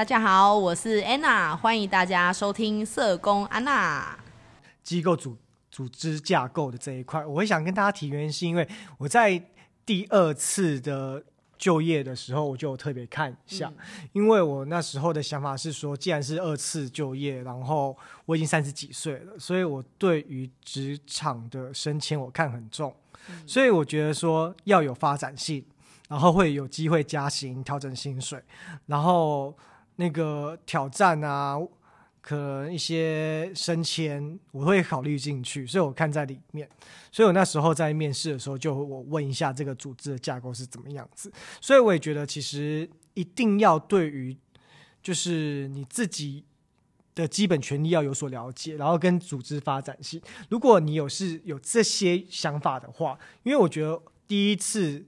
大家好，我是安娜，欢迎大家收听社工安娜。机构组组织架构的这一块，我会想跟大家提原因，是因为我在第二次的就业的时候，我就特别看一下，嗯，因为我那时候的想法是说，既然是二次就业，然后我已经三十几岁了，所以我对于职场的升迁我看很重，嗯，所以我觉得说要有发展性，然后会有机会加薪、调整薪水，然后。那个挑战啊，可能一些升迁，我会考虑进去，所以我看在里面。所以我那时候在面试的时候，就我问一下这个组织的架构是怎么样子。所以我也觉得，其实一定要对于就是你自己的基本权利要有所了解，然后跟组织发展性。如果你有是有这些想法的话，因为我觉得第一次。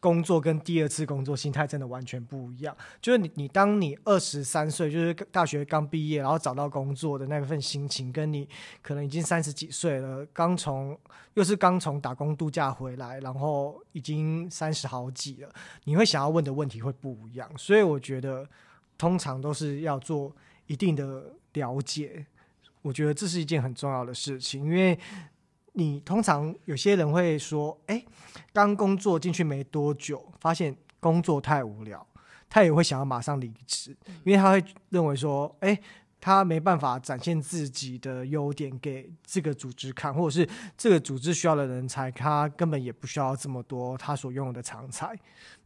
工作跟第二次工作心态真的完全不一样。就是你，你当你二十三岁，就是大学刚毕业，然后找到工作的那份心情，跟你可能已经三十几岁了，刚从又是刚从打工度假回来，然后已经三十好几了，你会想要问的问题会不一样。所以我觉得，通常都是要做一定的了解。我觉得这是一件很重要的事情，因为。你通常有些人会说：“哎，刚工作进去没多久，发现工作太无聊，他也会想要马上离职，因为他会认为说：哎，他没办法展现自己的优点给这个组织看，或者是这个组织需要的人才，他根本也不需要这么多他所拥有的长才，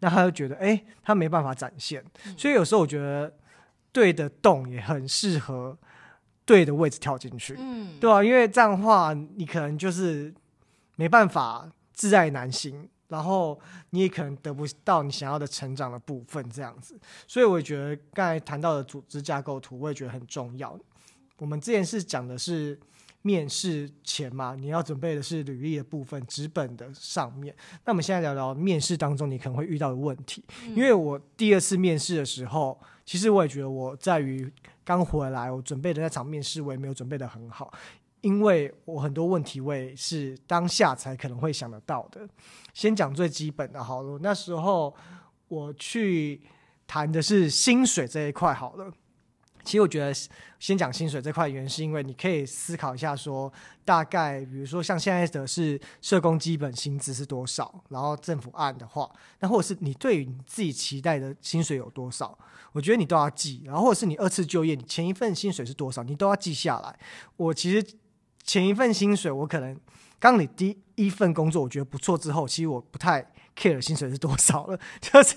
那他就觉得：哎，他没办法展现。所以有时候我觉得，对的动也很适合。”对的位置跳进去，嗯，对啊，因为这样的话，你可能就是没办法自在难行，然后你也可能得不到你想要的成长的部分，这样子。所以我觉得刚才谈到的组织架构图，我也觉得很重要。我们之前是讲的是面试前嘛，你要准备的是履历的部分，纸本的上面。那我们现在聊聊面试当中你可能会遇到的问题。因为我第二次面试的时候，其实我也觉得我在于。刚回来，我准备的那场面试我也没有准备的很好，因为我很多问题我也是当下才可能会想得到的。先讲最基本的好了，那时候我去谈的是薪水这一块好了。其实我觉得先讲薪水这块，原因是因为你可以思考一下，说大概比如说像现在的是社工基本薪资是多少，然后政府按的话，那或者是你对于你自己期待的薪水有多少，我觉得你都要记。然后或者是你二次就业，你前一份薪水是多少，你都要记下来。我其实前一份薪水，我可能刚你第一份工作我觉得不错之后，其实我不太 care 薪水是多少了，就是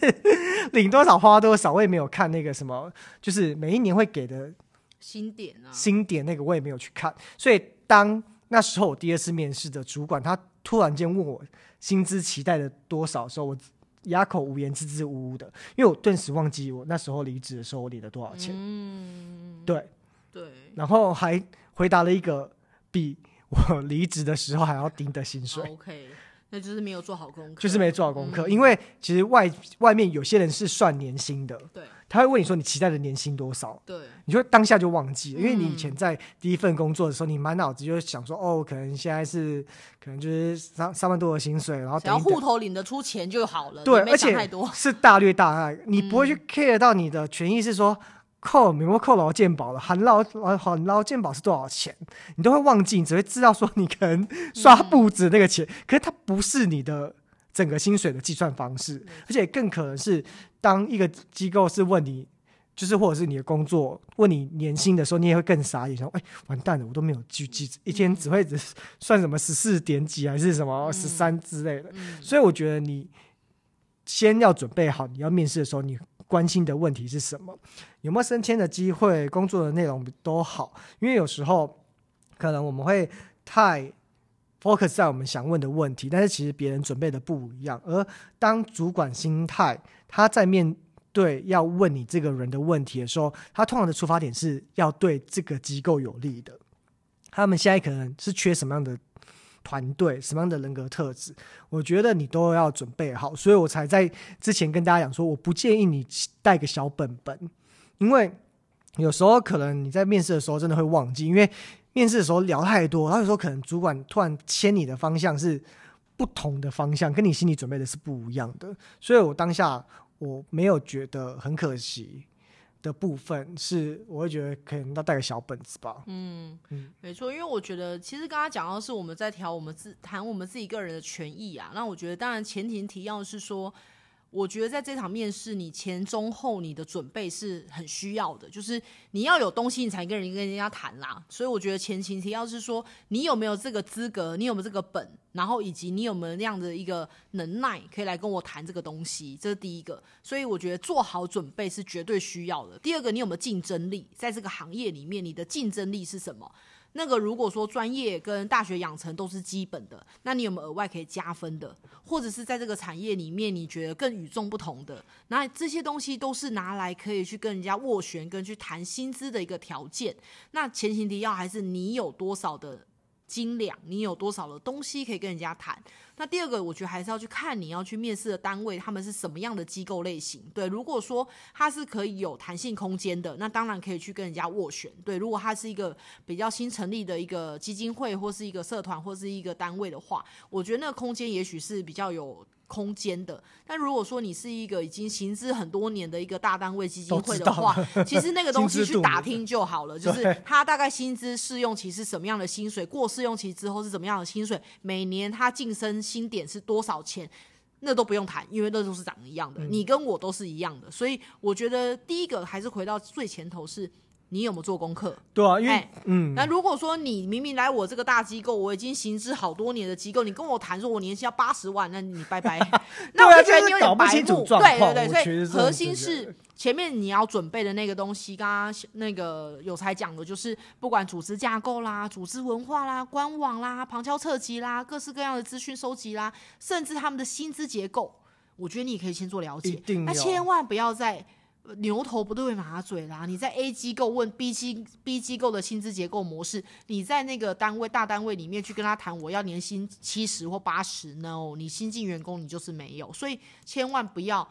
领多少花多少，我也没有看那个什么，就是每一年会给的薪点啊，薪点那个我也没有去看。所以当那时候我第二次面试的主管他突然间问我薪资期待的多少的时候，我哑口无言，支支吾吾的，因为我顿时忘记我那时候离职的时候我领了多少钱。嗯，对对，然后还回答了一个比我离职的时候还要低的薪水。OK。那就是没有做好功课，就是没做好功课。嗯、因为其实外外面有些人是算年薪的，对，他会问你说你期待的年薪多少，对，你就当下就忘记了，因为你以前在第一份工作的时候，你满脑子就是想说，哦，可能现在是可能就是三三万多的薪水，然后等要户头领得出钱就好了，对，而且是大略大概，你不会去 care 到你的权益是说。扣美国扣劳健保了？含劳含劳健保是多少钱？你都会忘记，你只会知道说你可能刷簿子那个钱，嗯、可是它不是你的整个薪水的计算方式，而且更可能是当一个机构是问你，就是或者是你的工作问你年薪的时候，你也会更傻眼，想哎完蛋了，我都没有记记，一天只会只算什么十四点几还是什么十三之类的，嗯嗯、所以我觉得你先要准备好，你要面试的时候你。关心的问题是什么？有没有升迁的机会？工作的内容都好，因为有时候可能我们会太 focus 在我们想问的问题，但是其实别人准备的不一样。而当主管心态他在面对要问你这个人的问题的时候，他通常的出发点是要对这个机构有利的。他们现在可能是缺什么样的？团队什么样的人格特质，我觉得你都要准备好，所以我才在之前跟大家讲说，我不建议你带个小本本，因为有时候可能你在面试的时候真的会忘记，因为面试的时候聊太多，然后有时候可能主管突然牵你的方向是不同的方向，跟你心里准备的是不一样的，所以我当下我没有觉得很可惜。的部分是，我会觉得可能要带个小本子吧。嗯嗯，没错，因为我觉得其实刚刚讲到是我们在调我们自谈我们自己个人的权益啊。那我觉得当然前提提要是说。我觉得在这场面试，你前中后你的准备是很需要的，就是你要有东西，你才跟人跟人家谈啦。所以我觉得前情提要是说，你有没有这个资格，你有没有这个本，然后以及你有没有那样的一个能耐，可以来跟我谈这个东西，这是第一个。所以我觉得做好准备是绝对需要的。第二个，你有没有竞争力，在这个行业里面，你的竞争力是什么？那个如果说专业跟大学养成都是基本的，那你有没有额外可以加分的？或者是在这个产业里面你觉得更与众不同的？那这些东西都是拿来可以去跟人家斡旋跟去谈薪资的一个条件。那前提要还是你有多少的斤两，你有多少的东西可以跟人家谈？那第二个，我觉得还是要去看你要去面试的单位，他们是什么样的机构类型。对，如果说他是可以有弹性空间的，那当然可以去跟人家斡旋。对，如果他是一个比较新成立的一个基金会，或是一个社团，或是一个单位的话，我觉得那个空间也许是比较有。空间的，但如果说你是一个已经行之很多年的一个大单位基金会的话，其实那个东西去打听就好了，就是他大概薪资试用期是什么样的薪水，过试用期之后是怎么样的薪水，每年他晋升薪点是多少钱，那都不用谈，因为那都是长一样的，你跟我都是一样的，所以我觉得第一个还是回到最前头是。你有没有做功课？对啊，因为、欸、嗯，那如果说你明明来我这个大机构，我已经行之好多年的机构，你跟我谈说我年薪要八十万，那你拜拜。那我就觉得你有点白目。对对对，所以核心是前面你要准备的那个东西。刚刚那个有才讲的，就是不管组织架构啦、组织文化啦、官网啦、旁敲侧击啦、各式各样的资讯收集啦，甚至他们的薪资结构，我觉得你可以先做了解。那千万不要再。牛头不对马嘴啦！你在 A 机构问 B 机 B 机构的薪资结构模式，你在那个单位大单位里面去跟他谈，我要年薪七十或八十，no，你新进员工你就是没有，所以千万不要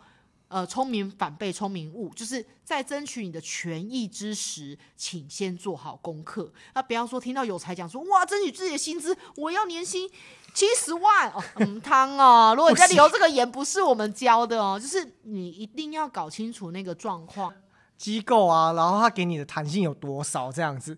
呃聪明反被聪明误，就是在争取你的权益之时，请先做好功课，那不要说听到有才讲说哇争取自己的薪资，我要年薪。七十万哦，嗯，汤哦。如果你在留这个言，不是我们教的哦，就是你一定要搞清楚那个状况。机构啊，然后他给你的弹性有多少，这样子。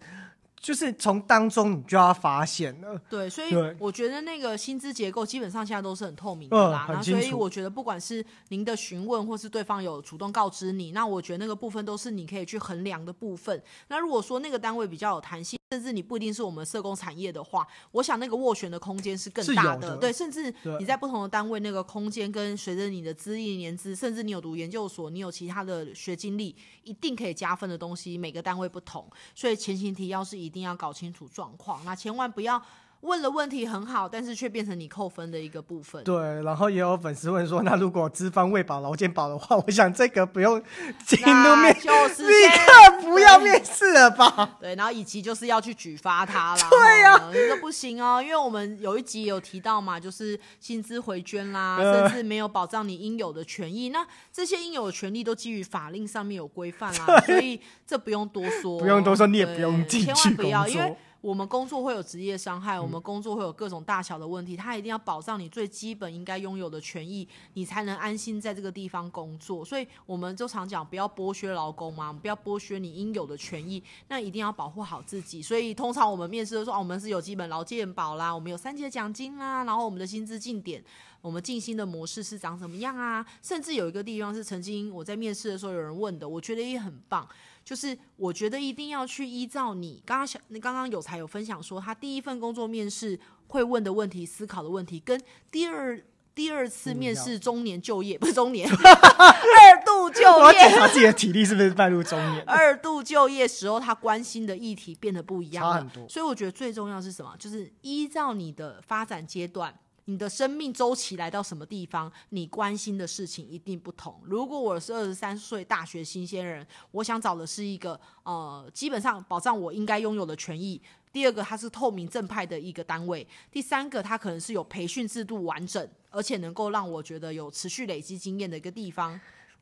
就是从当中你就要发现了，对，所以我觉得那个薪资结构基本上现在都是很透明的啦。那、嗯、所以我觉得不管是您的询问，或是对方有主动告知你，那我觉得那个部分都是你可以去衡量的部分。那如果说那个单位比较有弹性，甚至你不一定是我们社工产业的话，我想那个斡旋的空间是更大的。对，甚至你在不同的单位，那个空间跟随着你的资历、年资，甚至你有读研究所，你有其他的学经历，一定可以加分的东西，每个单位不同。所以前行提要是一。一定要搞清楚状况，那千万不要问了问题很好，但是却变成你扣分的一个部分。对，然后也有粉丝问说，那如果资方未保劳健保的话，我想这个不用进入面，就是立刻不要面试了吧？对，然后以及就是要去举发他啦。对呀、啊，这个不行哦，因为我们有一集有提到嘛，就是薪资回捐啦，甚至没有保障你应有的权益。那这些应有的权利都基于法令上面有规范啦，所以这不用多说，不用多说，你也不用进去千万不要，因为。我们工作会有职业伤害，我们工作会有各种大小的问题，他一定要保障你最基本应该拥有的权益，你才能安心在这个地方工作。所以我们就常讲，不要剥削劳工嘛，不要剥削你应有的权益，那一定要保护好自己。所以通常我们面试的时候，我们是有基本劳健保啦，我们有三节奖金啦，然后我们的薪资进点，我们进薪的模式是长什么样啊？甚至有一个地方是曾经我在面试的时候有人问的，我觉得也很棒。就是我觉得一定要去依照你刚刚想，你刚刚有才有分享说，他第一份工作面试会问的问题、思考的问题，跟第二第二次面试中年就业不是中年 二度就业，我要检查自己的体力是不是迈入中年。二度就业时候，他关心的议题变得不一样了，差很多。所以我觉得最重要是什么？就是依照你的发展阶段。你的生命周期来到什么地方，你关心的事情一定不同。如果我是二十三岁大学新鲜人，我想找的是一个呃，基本上保障我应该拥有的权益。第二个，它是透明正派的一个单位。第三个，它可能是有培训制度完整，而且能够让我觉得有持续累积经验的一个地方。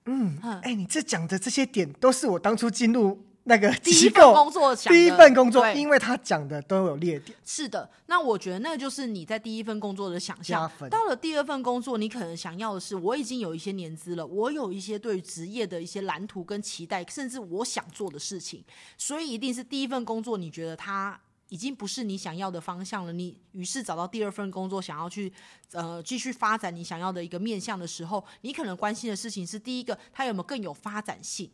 嗯，哎、欸，你这讲的这些点，都是我当初进入那个第一份工作，第一份工作，因为他讲的都有列点。是的，那我觉得那个就是你在第一份工作的想象。到了第二份工作，你可能想要的是，我已经有一些年资了，我有一些对于职业的一些蓝图跟期待，甚至我想做的事情，所以一定是第一份工作，你觉得他已经不是你想要的方向了，你于是找到第二份工作，想要去呃继续发展你想要的一个面向的时候，你可能关心的事情是第一个，它有没有更有发展性。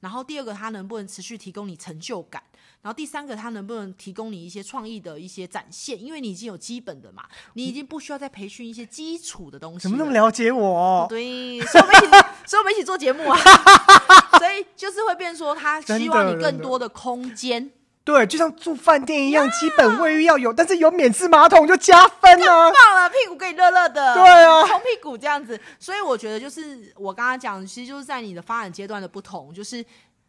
然后第二个，它能不能持续提供你成就感？然后第三个，它能不能提供你一些创意的一些展现？因为你已经有基本的嘛，你已经不需要再培训一些基础的东西。怎么那么了解我？对，所以我们一起，所以我们一起做节目啊。所以就是会变说，他希望你更多的空间。对，就像住饭店一样，基本卫浴要有，但是有免治马桶就加分了，啊，棒了，屁股可以热热的，对啊，冲屁股这样子。所以我觉得，就是我刚刚讲，其实就是在你的发展阶段的不同，就是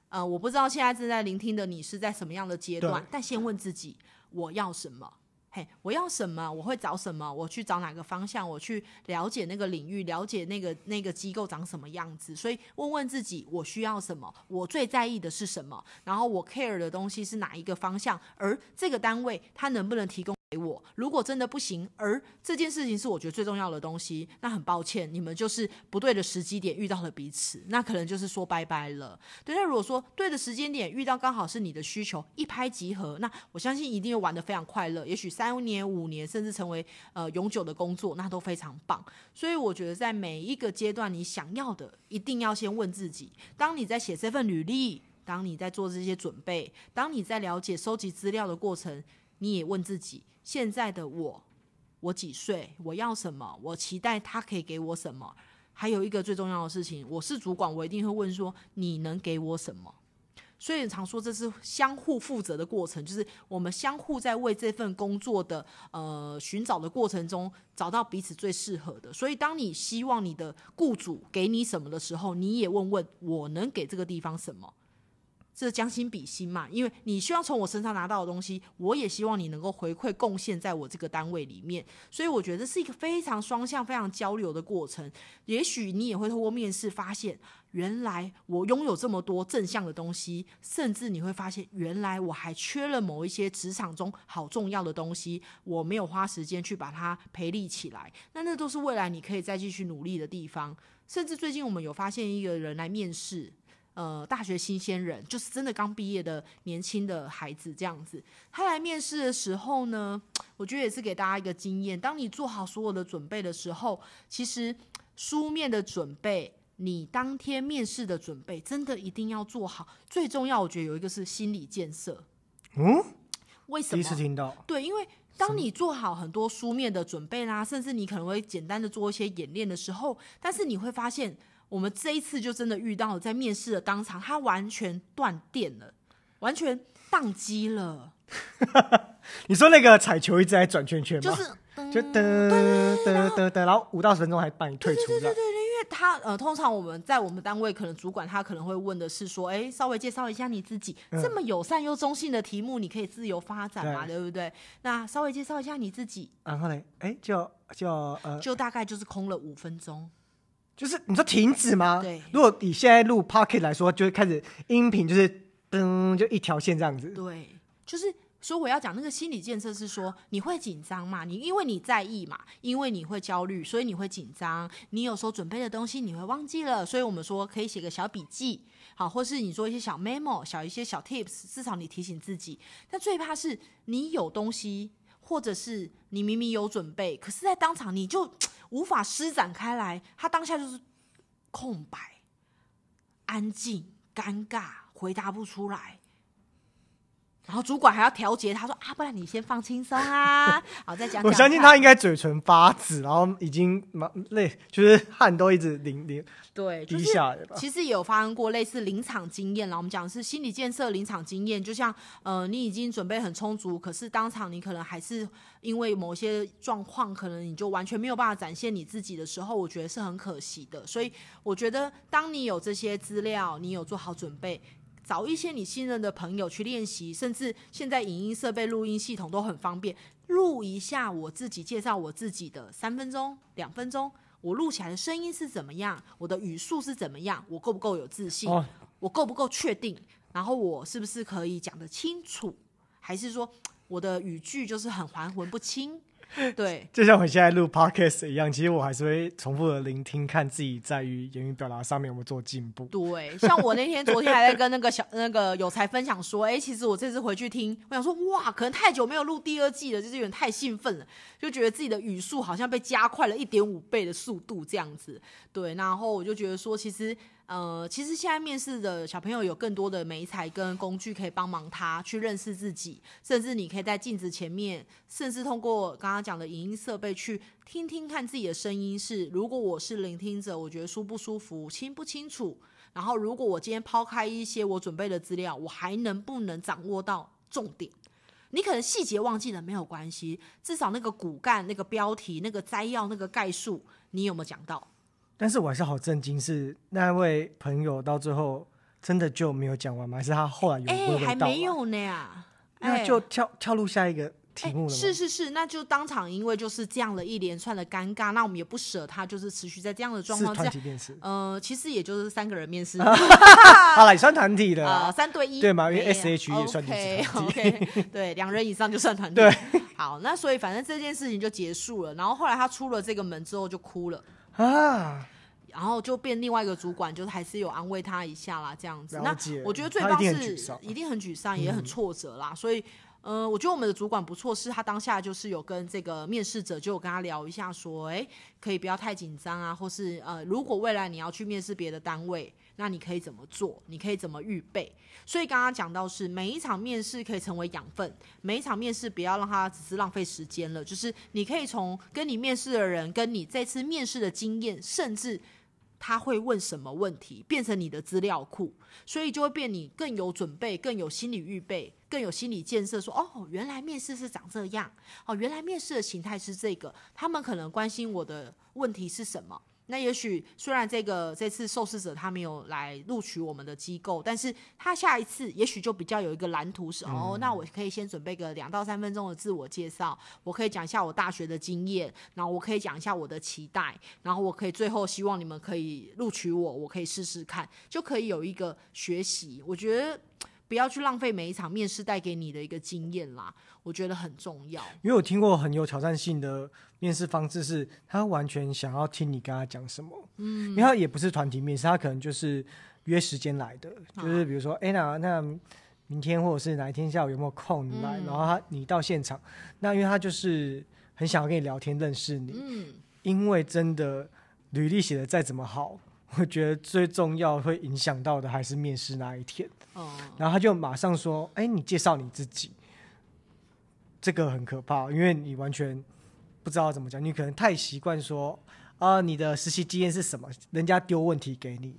呃，我不知道现在正在聆听的你是在什么样的阶段，但先问自己，我要什么。嘿，我要什么？我会找什么？我去找哪个方向？我去了解那个领域，了解那个那个机构长什么样子。所以问问自己，我需要什么？我最在意的是什么？然后我 care 的东西是哪一个方向？而这个单位它能不能提供？给我，如果真的不行，而这件事情是我觉得最重要的东西，那很抱歉，你们就是不对的时机点遇到了彼此，那可能就是说拜拜了。对，那如果说对的时间点遇到刚好是你的需求，一拍即合，那我相信一定会玩得非常快乐，也许三年、五年，甚至成为呃永久的工作，那都非常棒。所以我觉得在每一个阶段，你想要的一定要先问自己，当你在写这份履历，当你在做这些准备，当你在了解收集资料的过程，你也问自己。现在的我，我几岁？我要什么？我期待他可以给我什么？还有一个最重要的事情，我是主管，我一定会问说：你能给我什么？所以常说这是相互负责的过程，就是我们相互在为这份工作的呃寻找的过程中，找到彼此最适合的。所以当你希望你的雇主给你什么的时候，你也问问我能给这个地方什么。这将心比心嘛，因为你希望从我身上拿到的东西，我也希望你能够回馈贡献在我这个单位里面，所以我觉得这是一个非常双向、非常交流的过程。也许你也会透过面试发现，原来我拥有这么多正向的东西，甚至你会发现，原来我还缺了某一些职场中好重要的东西，我没有花时间去把它培力起来。那那都是未来你可以再继续努力的地方。甚至最近我们有发现一个人来面试。呃，大学新鲜人就是真的刚毕业的年轻的孩子这样子。他来面试的时候呢，我觉得也是给大家一个经验：当你做好所有的准备的时候，其实书面的准备，你当天面试的准备，真的一定要做好。最重要，我觉得有一个是心理建设。嗯，为什么？第一次听到。对，因为当你做好很多书面的准备啦，甚至你可能会简单的做一些演练的时候，但是你会发现。我们这一次就真的遇到了，在面试的当场，他完全断电了，完全宕机了。你说那个彩球一直在转圈圈吗？就是，就噔噔噔噔，然后五到十分钟还帮你退出。对对对对，因为他呃，通常我们在我们单位，可能主管他可能会问的是说，哎，稍微介绍一下你自己，嗯、这么友善又中性的题目，你可以自由发展嘛，对，对不对？那稍微介绍一下你自己，然后呢，哎，就就呃，就大概就是空了五分钟。就是你说停止吗？对。如果你现在录 Pocket 来说，就会开始音频就是噔，就一条线这样子。对，就是所以我要讲那个心理建设是说，你会紧张嘛？你因为你在意嘛，因为你会焦虑，所以你会紧张。你有时候准备的东西你会忘记了，所以我们说可以写个小笔记，好，或是你做一些小 memo，小一些小 tips，至少你提醒自己。但最怕是你有东西，或者是你明明有准备，可是在当场你就。无法施展开来，他当下就是空白、安静、尴尬，回答不出来。然后主管还要调节，他说：“啊，不然你先放轻松啊，好再讲讲。”我相信他应该嘴唇发紫，然后已经累，就是汗都一直淋淋对滴下来吧。其实也有发生过类似临场经验了。我们讲的是心理建设临场经验，就像呃，你已经准备很充足，可是当场你可能还是因为某些状况，可能你就完全没有办法展现你自己的时候，我觉得是很可惜的。所以我觉得，当你有这些资料，你有做好准备。找一些你信任的朋友去练习，甚至现在影音设备、录音系统都很方便，录一下我自己介绍我自己的三分钟、两分钟，我录起来的声音是怎么样，我的语速是怎么样，我够不够有自信，哦、我够不够确定，然后我是不是可以讲得清楚，还是说我的语句就是很含混不清？对，就像我现在录 podcast 一样，其实我还是会重复的聆听，看自己在于言语表达上面有没有做进步。对，像我那天昨天还在跟那个小那个有才分享说，哎，其实我这次回去听，我想说，哇，可能太久没有录第二季了，就是有点太兴奋了，就觉得自己的语速好像被加快了一点五倍的速度这样子。对，然后我就觉得说，其实。呃，其实现在面试的小朋友有更多的媒材跟工具可以帮忙他去认识自己，甚至你可以在镜子前面，甚至通过刚刚讲的影音设备去听听看自己的声音是。如果我是聆听者，我觉得舒不舒服，清不清楚？然后如果我今天抛开一些我准备的资料，我还能不能掌握到重点？你可能细节忘记了没有关系，至少那个骨干、那个标题、那个摘要、那个概述，你有没有讲到？但是我还是好震惊，是那位朋友到最后真的就没有讲完吗？还是他后来有娓娓道来？还没有呢呀，那就跳跳入下一个题目了。是是是，那就当场因为就是这样的一连串的尴尬，那我们也不舍他，就是持续在这样的状况下。团体面试，呃，其实也就是三个人面试。好了，也算团体的啊，三对一对嘛？因为 S H 也算团体。对，两人以上就算团体。对，好，那所以反正这件事情就结束了。然后后来他出了这个门之后就哭了。啊，然后就变另外一个主管，就是还是有安慰他一下啦，这样子。那我觉得最棒是一定很沮丧，也很挫折啦。所以，呃，我觉得我们的主管不错，是他当下就是有跟这个面试者就有跟他聊一下，说，哎，可以不要太紧张啊，或是呃，如果未来你要去面试别的单位，那你可以怎么做？你可以怎么预备？所以刚刚讲到是每一场面试可以成为养分，每一场面试不要让他只是浪费时间了。就是你可以从跟你面试的人，跟你这次面试的经验，甚至他会问什么问题，变成你的资料库，所以就会变你更有准备，更有心理预备，更有心理建设。说哦，原来面试是长这样，哦，原来面试的形态是这个，他们可能关心我的问题是什么。那也许虽然这个这次受试者他没有来录取我们的机构，但是他下一次也许就比较有一个蓝图是、嗯、哦，那我可以先准备个两到三分钟的自我介绍，我可以讲一下我大学的经验，然后我可以讲一下我的期待，然后我可以最后希望你们可以录取我，我可以试试看，就可以有一个学习。我觉得不要去浪费每一场面试带给你的一个经验啦，我觉得很重要。因为我听过很有挑战性的。面试方式是他完全想要听你跟他讲什么，嗯，因为他也不是团体面试，他可能就是约时间来的，啊、就是比如说，哎、欸，那那明天或者是哪一天下午有没有空来，嗯、然后他你到现场，那因为他就是很想要跟你聊天认识你，嗯，因为真的履历写的再怎么好，我觉得最重要会影响到的还是面试那一天，哦，然后他就马上说，哎、欸，你介绍你自己，这个很可怕，因为你完全。不知道怎么讲，你可能太习惯说啊、呃，你的实习经验是什么？人家丢问题给你，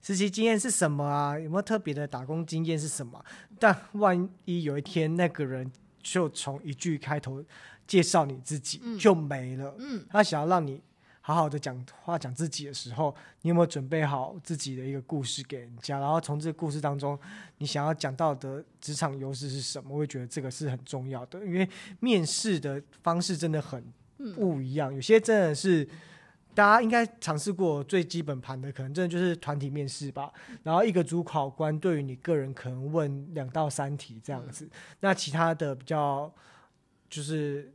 实习经验是什么啊？有没有特别的打工经验是什么？但万一有一天那个人就从一句开头介绍你自己就没了，嗯，他想要让你好好的讲话讲自己的时候，你有没有准备好自己的一个故事给人家？然后从这个故事当中，你想要讲到的职场优势是什么？我会觉得这个是很重要的，因为面试的方式真的很。不一样，有些真的是大家应该尝试过最基本盘的，可能真的就是团体面试吧。然后一个主考官对于你个人可能问两到三题这样子，那其他的比较就是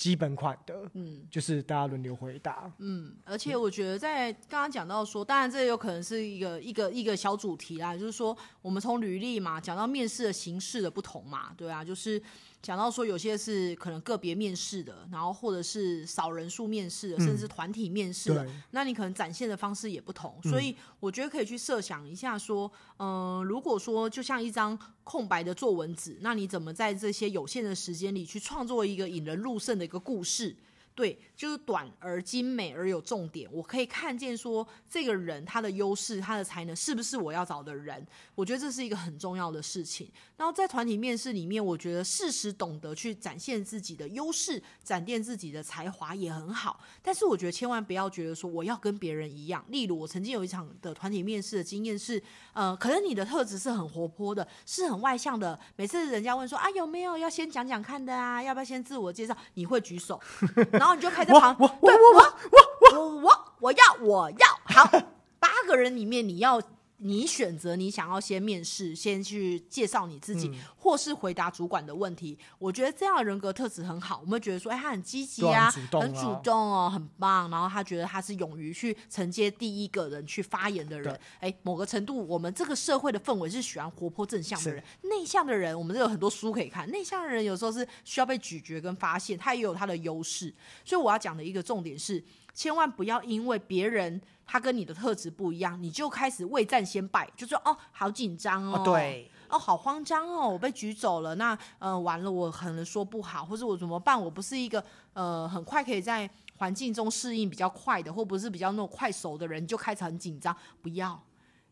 基本款的，嗯，就是大家轮流回答。嗯，而且我觉得在刚刚讲到说，当然这有可能是一个一个一个小主题啦，就是说我们从履历嘛讲到面试的形式的不同嘛，对啊，就是。讲到说有些是可能个别面试的，然后或者是少人数面试的，嗯、甚至团体面试的，那你可能展现的方式也不同，嗯、所以我觉得可以去设想一下说，嗯、呃，如果说就像一张空白的作文纸，那你怎么在这些有限的时间里去创作一个引人入胜的一个故事？对，就是短而精美而有重点。我可以看见说，这个人他的优势、他的才能是不是我要找的人？我觉得这是一个很重要的事情。然后在团体面试里面，我觉得适时懂得去展现自己的优势，展现自己的才华也很好。但是我觉得千万不要觉得说我要跟别人一样。例如，我曾经有一场的团体面试的经验是，呃，可能你的特质是很活泼的，是很外向的。每次人家问说啊有没有要先讲讲看的啊，要不要先自我介绍？你会举手。然后你就开在旁，我我我我我我我我要我要好，八个人里面你要。你选择你想要先面试，先去介绍你自己，嗯、或是回答主管的问题。我觉得这样的人格特质很好。我们觉得说，哎，他很积极啊，很主，啊很主动哦，很棒。然后他觉得他是勇于去承接第一个人去发言的人。哎，某个程度，我们这个社会的氛围是喜欢活泼正向的人。内向的人，我们这有很多书可以看。内向的人有时候是需要被咀嚼跟发现，他也有他的优势。所以我要讲的一个重点是，千万不要因为别人。他跟你的特质不一样，你就开始未战先败，就说哦，好紧张哦，哦，对，哦，好慌张哦，我被举走了，那呃，完了，我可能说不好，或者我怎么办？我不是一个呃很快可以在环境中适应比较快的，或不是比较那种快熟的人，就开始很紧张。不要，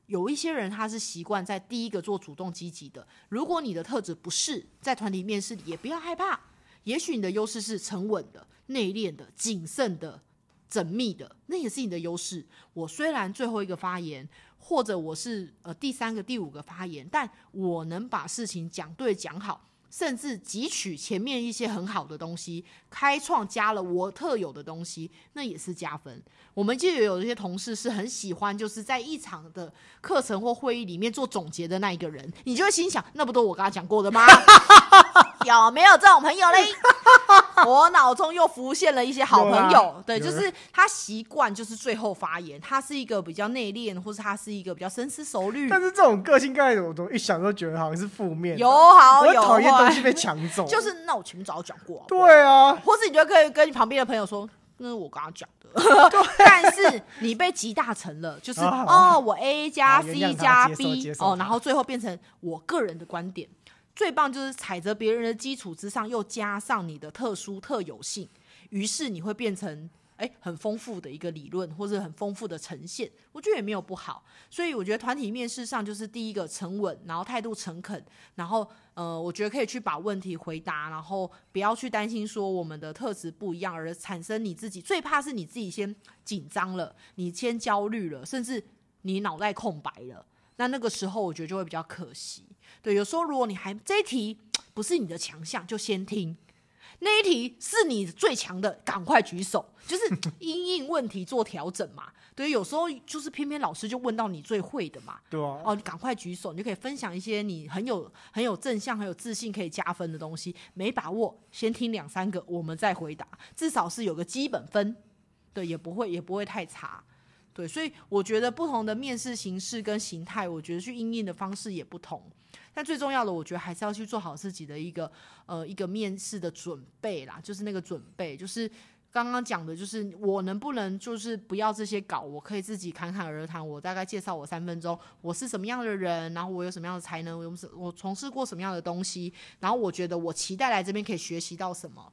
有一些人他是习惯在第一个做主动积极的。如果你的特质不是在团体面试，也不要害怕，也许你的优势是沉稳的、内敛的、谨慎的。缜密的，那也是你的优势。我虽然最后一个发言，或者我是呃第三个、第五个发言，但我能把事情讲对、讲好，甚至汲取前面一些很好的东西，开创加了我特有的东西，那也是加分。我们就有一些同事是很喜欢，就是在一场的课程或会议里面做总结的那一个人，你就会心想，那不都我跟他讲过的吗？有没有这种朋友嘞？我脑中又浮现了一些好朋友，啊、对，就是他习惯就是最后发言，他是一个比较内敛，或是他是一个比较深思熟虑。但是这种个性，刚才我都一想都觉得好像是负面，有好有坏，讨厌东西被抢走。就是那我前面早就讲过，对啊，或是你就可以跟你旁边的朋友说，那是我刚刚讲的，对。但是你被集大成了，就是哦，我 A 加 C 加 B 哦，然后最后变成我个人的观点。最棒就是踩着别人的基础之上，又加上你的特殊特有性，于是你会变成诶很丰富的一个理论，或者很丰富的呈现。我觉得也没有不好，所以我觉得团体面试上就是第一个沉稳，然后态度诚恳，然后呃，我觉得可以去把问题回答，然后不要去担心说我们的特质不一样而产生你自己最怕是你自己先紧张了，你先焦虑了，甚至你脑袋空白了。那那个时候，我觉得就会比较可惜。对，有时候如果你还这一题不是你的强项，就先听；那一题是你最强的，赶快举手，就是因应问题做调整嘛。对，有时候就是偏偏老师就问到你最会的嘛。对啊。哦，你赶快举手，你就可以分享一些你很有很有正向、很有自信可以加分的东西。没把握，先听两三个，我们再回答，至少是有个基本分。对，也不会也不会太差。对，所以我觉得不同的面试形式跟形态，我觉得去应应的方式也不同。但最重要的，我觉得还是要去做好自己的一个呃一个面试的准备啦，就是那个准备，就是刚刚讲的，就是我能不能就是不要这些稿，我可以自己侃侃而谈，我大概介绍我三分钟，我是什么样的人，然后我有什么样的才能，我我从事过什么样的东西，然后我觉得我期待来这边可以学习到什么。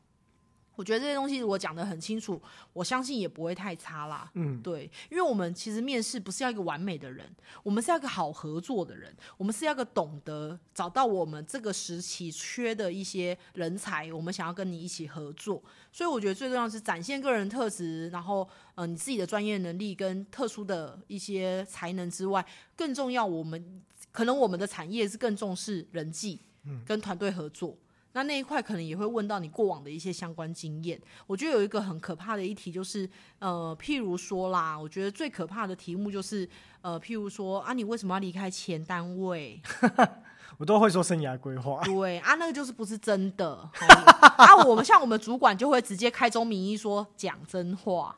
我觉得这些东西我讲得很清楚，我相信也不会太差啦。嗯，对，因为我们其实面试不是要一个完美的人，我们是要一个好合作的人，我们是要一个懂得找到我们这个时期缺的一些人才，我们想要跟你一起合作。所以我觉得最重要是展现个人特质，然后呃你自己的专业能力跟特殊的一些才能之外，更重要，我们可能我们的产业是更重视人际，跟团队合作。那那一块可能也会问到你过往的一些相关经验。我觉得有一个很可怕的一题就是，呃，譬如说啦，我觉得最可怕的题目就是，呃，譬如说啊，你为什么要离开前单位？我都会说生涯规划。对啊，那个就是不是真的。啊，我们像我们主管就会直接开宗明义说讲真话。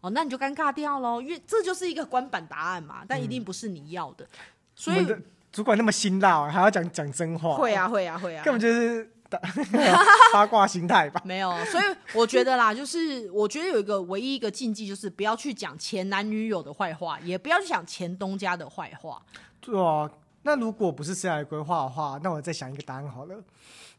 哦，那你就尴尬掉喽，因为这就是一个官版答案嘛，但一定不是你要的。嗯、所以主管那么辛辣，还要讲讲真话？会啊，会啊，会啊，根本就是。八卦心态吧，没有，所以我觉得啦，就是我觉得有一个唯一一个禁忌，就是不要去讲前男女友的坏话，也不要去讲前东家的坏话。对啊，那如果不是生涯规划的话，那我再想一个答案好了。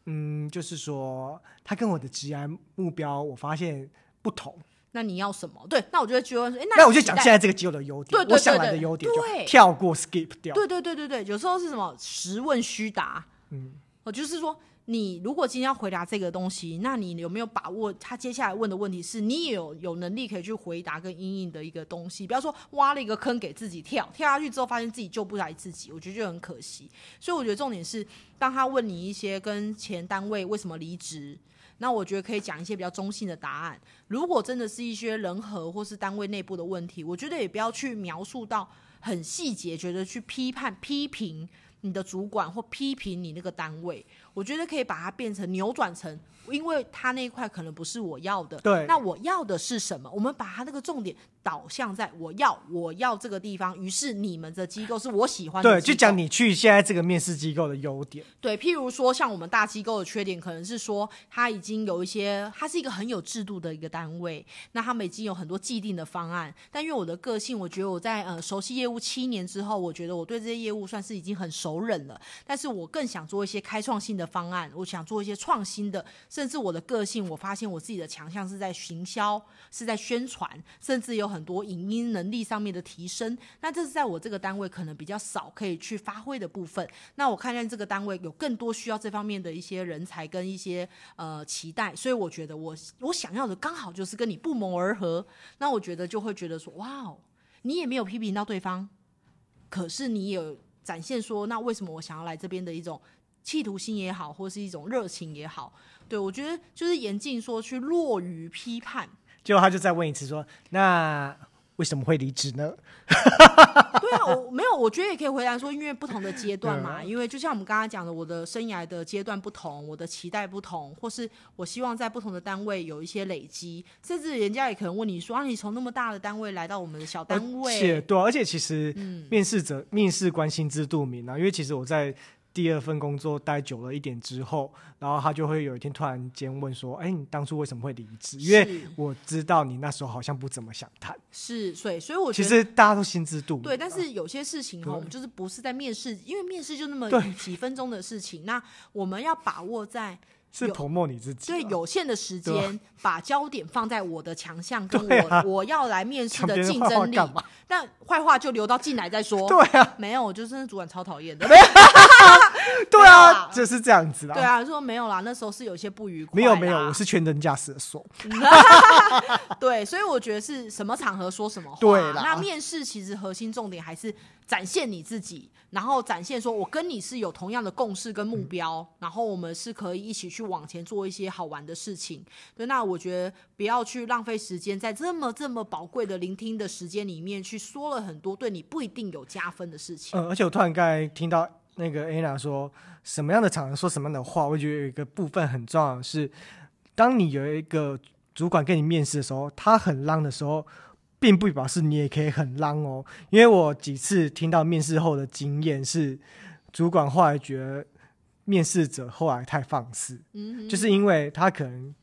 嗯，就是说他跟我的职业目标，我发现不同。那你要什么？对，那我就会觉得说，哎，那我就讲现在这个机会的优点，对对对对，我想来的优点，对，跳过 skip 掉。对对对对对，有时候是什么实问虚答，嗯，我就是说。你如果今天要回答这个东西，那你有没有把握？他接下来问的问题是你也有有能力可以去回答跟因应的一个东西。不要说挖了一个坑给自己跳，跳下去之后发现自己救不来自己，我觉得就很可惜。所以我觉得重点是，当他问你一些跟前单位为什么离职，那我觉得可以讲一些比较中性的答案。如果真的是一些人和或是单位内部的问题，我觉得也不要去描述到很细节，觉得去批判、批评你的主管或批评你那个单位，我觉得可以把它变成扭转成。因为他那一块可能不是我要的，对，那我要的是什么？我们把他那个重点导向在我要，我要这个地方。于是你们的机构是我喜欢的，对，就讲你去现在这个面试机构的优点。对，譬如说像我们大机构的缺点，可能是说他已经有一些，他是一个很有制度的一个单位，那他们已经有很多既定的方案。但因为我的个性，我觉得我在呃熟悉业务七年之后，我觉得我对这些业务算是已经很熟稔了。但是我更想做一些开创性的方案，我想做一些创新的。甚至我的个性，我发现我自己的强项是在行销，是在宣传，甚至有很多影音能力上面的提升。那这是在我这个单位可能比较少可以去发挥的部分。那我看见这个单位有更多需要这方面的一些人才跟一些呃期待，所以我觉得我我想要的刚好就是跟你不谋而合。那我觉得就会觉得说，哇哦，你也没有批评到对方，可是你有展现说，那为什么我想要来这边的一种。企图心也好，或是一种热情也好，对，我觉得就是严禁说去落于批判。结果他就再问一次说：“那为什么会离职呢？”对啊，我没有，我觉得也可以回答说，因为不同的阶段嘛，因为就像我们刚刚讲的，我的生涯的阶段不同，我的期待不同，或是我希望在不同的单位有一些累积，甚至人家也可能问你说：“啊，你从那么大的单位来到我们的小单位？”而且对啊，而且其实面试者、嗯、面试官心知肚明啊，因为其实我在。第二份工作待久了一点之后，然后他就会有一天突然间问说：“哎，你当初为什么会离职？”因为我知道你那时候好像不怎么想谈。是，所以，所以我觉得其实大家都心知肚明。对，但是有些事情哈，我们就是不是在面试，因为面试就那么几分钟的事情，那我们要把握在。是投没你自己，对有限的时间，把焦点放在我的强项 跟我、啊、我要来面试的竞争力。话话但坏话就留到进来再说。对啊，没有，我就是那主管超讨厌的。对啊，就是这样子啦。对啊，说没有啦，那时候是有些不愉快。没有没有，我是全能驾驶的说。对，所以我觉得是什么场合说什么话。对啦，那面试其实核心重点还是展现你自己。然后展现说，我跟你是有同样的共识跟目标，嗯、然后我们是可以一起去往前做一些好玩的事情。对，那我觉得不要去浪费时间，在这么这么宝贵的聆听的时间里面，去说了很多对你不一定有加分的事情。嗯，而且我突然刚才听到那个 Anna 说什么样的场合说什么样的话，我觉得有一个部分很重要的是，当你有一个主管跟你面试的时候，他很浪的时候。并不表示你也可以很浪哦，因为我几次听到面试后的经验是，主管后来觉得面试者后来太放肆，嗯，就是因为他可能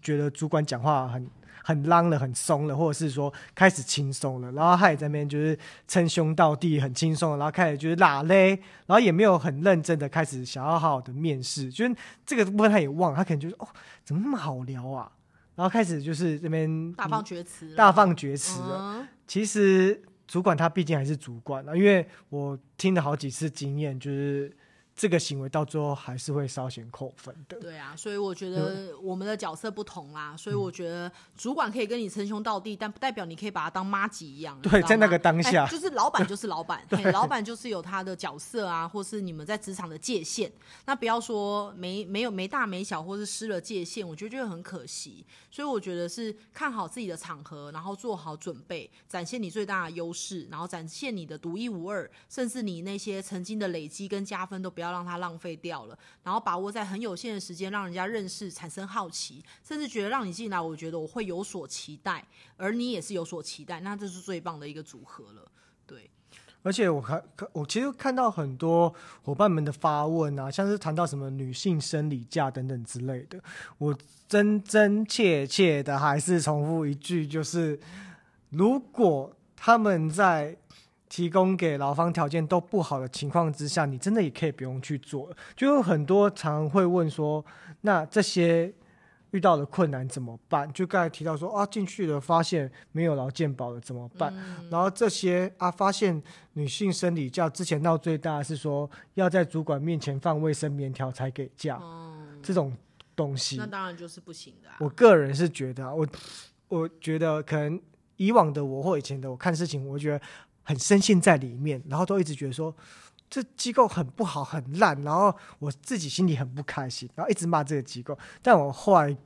觉得主管讲话很很浪了，很松了，或者是说开始轻松了，然后他也在那边就是称兄道弟，很轻松，然后开始就是拉嘞，然后也没有很认真的开始想要好好的面试，就是这个部分他也忘了，他可能就是哦，怎么那么好聊啊？然后开始就是这边大放厥词，大放厥词了。嗯、其实主管他毕竟还是主管啊，因为我听了好几次经验，就是。这个行为到最后还是会稍显扣分的。对啊，所以我觉得我们的角色不同啦，嗯、所以我觉得主管可以跟你称兄道弟，但不代表你可以把他当妈吉一样。对，在那个当下，就是老板就是老板，对，老板就是有他的角色啊，或是你们在职场的界限。那不要说没没有没大没小，或是失了界限，我觉得就很可惜。所以我觉得是看好自己的场合，然后做好准备，展现你最大的优势，然后展现你的独一无二，甚至你那些曾经的累积跟加分都不要。不要让它浪费掉了，然后把握在很有限的时间，让人家认识、产生好奇，甚至觉得让你进来，我觉得我会有所期待，而你也是有所期待，那这是最棒的一个组合了。对，而且我看，我其实看到很多伙伴们的发问啊，像是谈到什么女性生理假等等之类的，我真真切切的还是重复一句，就是如果他们在。提供给劳方条件都不好的情况之下，你真的也可以不用去做。就有很多常会问说，那这些遇到的困难怎么办？就刚才提到说啊，进去了发现没有劳健保了怎么办？嗯、然后这些啊，发现女性生理假之前闹最大的是说要在主管面前放卫生棉条才给假，嗯、这种东西，那当然就是不行的、啊。我个人是觉得，我我觉得可能以往的我或以前的我看事情，我觉得。很深陷在里面，然后都一直觉得说这机构很不好、很烂，然后我自己心里很不开心，然后一直骂这个机构。但我后来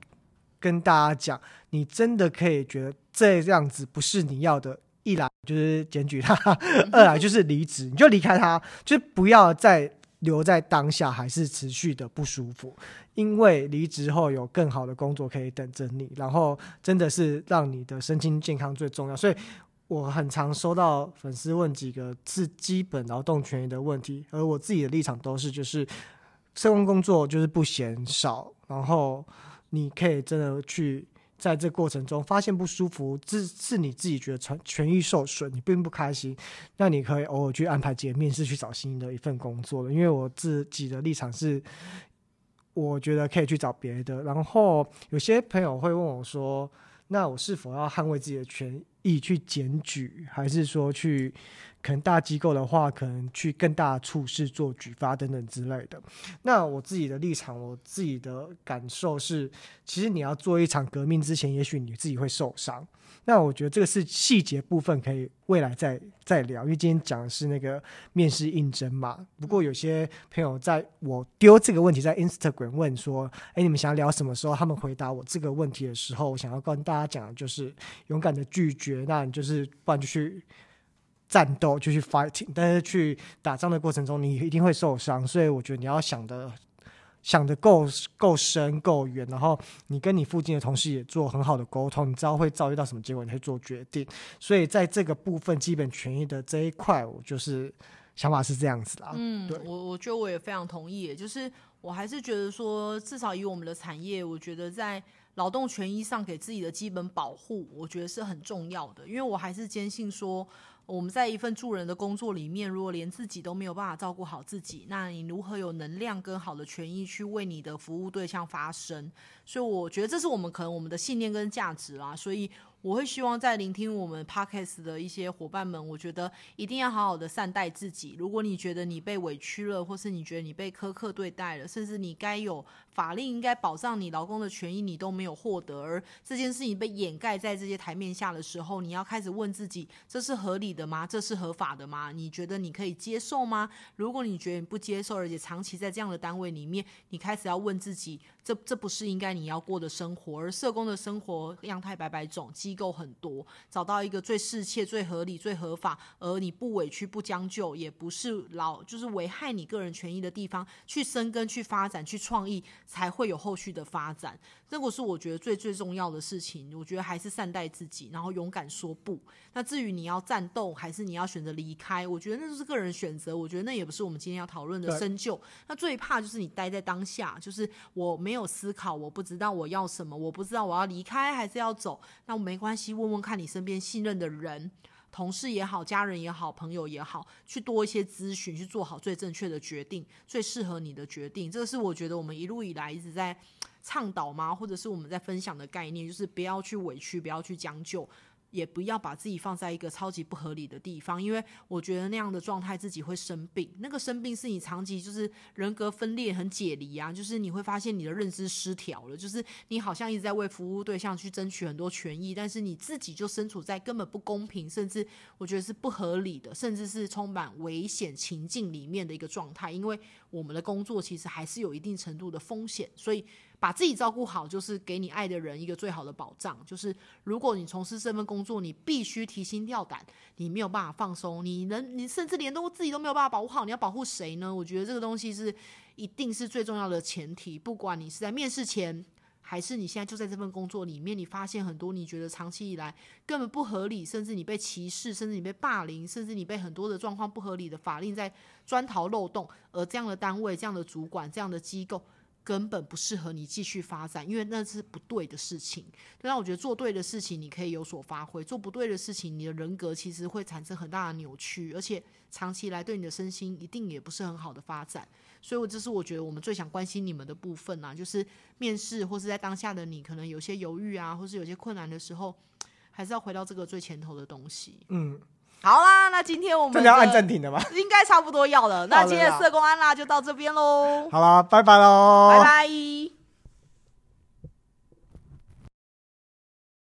跟大家讲，你真的可以觉得这样子不是你要的一来就是检举他，二来就是离职，你就离开他，就不要再留在当下，还是持续的不舒服。因为离职后有更好的工作可以等着你，然后真的是让你的身心健康最重要。所以我很常收到粉丝问几个是基本劳动权益的问题，而我自己的立场都是就是，社工工作就是不嫌少，然后你可以真的去。在这过程中发现不舒服，是是你自己觉得权权益受损，你并不开心，那你可以偶尔去安排几个面试去找新的一份工作了。因为我自己的立场是，我觉得可以去找别的。然后有些朋友会问我说，那我是否要捍卫自己的权益去检举，还是说去？可能大机构的话，可能去更大的处事做举发等等之类的。那我自己的立场，我自己的感受是，其实你要做一场革命之前，也许你自己会受伤。那我觉得这个是细节部分，可以未来再再聊。因为今天讲的是那个面试应征嘛。不过有些朋友在我丢这个问题在 Instagram 问说：“哎，你们想要聊什么时候？”他们回答我这个问题的时候，我想要跟大家讲的就是勇敢的拒绝。那你就是不然就去。战斗就去 fighting，但是去打仗的过程中，你一定会受伤，所以我觉得你要想的想的够够深够远，然后你跟你附近的同事也做很好的沟通，你知道会遭遇到什么结果，你会做决定。所以在这个部分基本权益的这一块，我就是想法是这样子啦。嗯，对，我我觉得我也非常同意，就是我还是觉得说，至少以我们的产业，我觉得在劳动权益上给自己的基本保护，我觉得是很重要的，因为我还是坚信说。我们在一份助人的工作里面，如果连自己都没有办法照顾好自己，那你如何有能量跟好的权益去为你的服务对象发声？所以我觉得这是我们可能我们的信念跟价值啦。所以。我会希望在聆听我们 Podcast 的一些伙伴们，我觉得一定要好好的善待自己。如果你觉得你被委屈了，或是你觉得你被苛刻对待了，甚至你该有法令应该保障你劳工的权益，你都没有获得，而这件事情被掩盖在这些台面下的时候，你要开始问自己：这是合理的吗？这是合法的吗？你觉得你可以接受吗？如果你觉得你不接受，而且长期在这样的单位里面，你开始要问自己：这这不是应该你要过的生活？而社工的生活样态百百种，机构很多，找到一个最适切、最合理、最合法，而你不委屈、不将就，也不是老就是危害你个人权益的地方，去生根、去发展、去创意，才会有后续的发展。这个是我觉得最最重要的事情。我觉得还是善待自己，然后勇敢说不。那至于你要战斗，还是你要选择离开，我觉得那就是个人选择。我觉得那也不是我们今天要讨论的深究。那最怕就是你待在当下，就是我没有思考，我不知道我要什么，我不知道我要离开还是要走。那没关系，问问看你身边信任的人，同事也好，家人也好，朋友也好，去多一些咨询，去做好最正确的决定，最适合你的决定。这个是我觉得我们一路以来一直在倡导吗？或者是我们在分享的概念，就是不要去委屈，不要去将就。也不要把自己放在一个超级不合理的地方，因为我觉得那样的状态自己会生病。那个生病是你长期就是人格分裂、很解离啊，就是你会发现你的认知失调了，就是你好像一直在为服务对象去争取很多权益，但是你自己就身处在根本不公平，甚至我觉得是不合理的，甚至是充满危险情境里面的一个状态。因为我们的工作其实还是有一定程度的风险，所以。把自己照顾好，就是给你爱的人一个最好的保障。就是如果你从事这份工作，你必须提心吊胆，你没有办法放松，你能，你甚至连都自己都没有办法保护好，你要保护谁呢？我觉得这个东西是一定是最重要的前提。不管你是在面试前，还是你现在就在这份工作里面，你发现很多你觉得长期以来根本不合理，甚至你被歧视，甚至你被霸凌，甚至你被很多的状况不合理的法令在钻逃漏洞，而这样的单位、这样的主管、这样的机构。根本不适合你继续发展，因为那是不对的事情。但我觉得做对的事情，你可以有所发挥；做不对的事情，你的人格其实会产生很大的扭曲，而且长期来对你的身心一定也不是很好的发展。所以，我这是我觉得我们最想关心你们的部分啊，就是面试或是在当下的你，可能有些犹豫啊，或是有些困难的时候，还是要回到这个最前头的东西。嗯。好啦，那今天我们要按暂停的吗？应该差不多要了。那今天的社工安啦就到这边喽。好啦，拜拜喽，拜拜。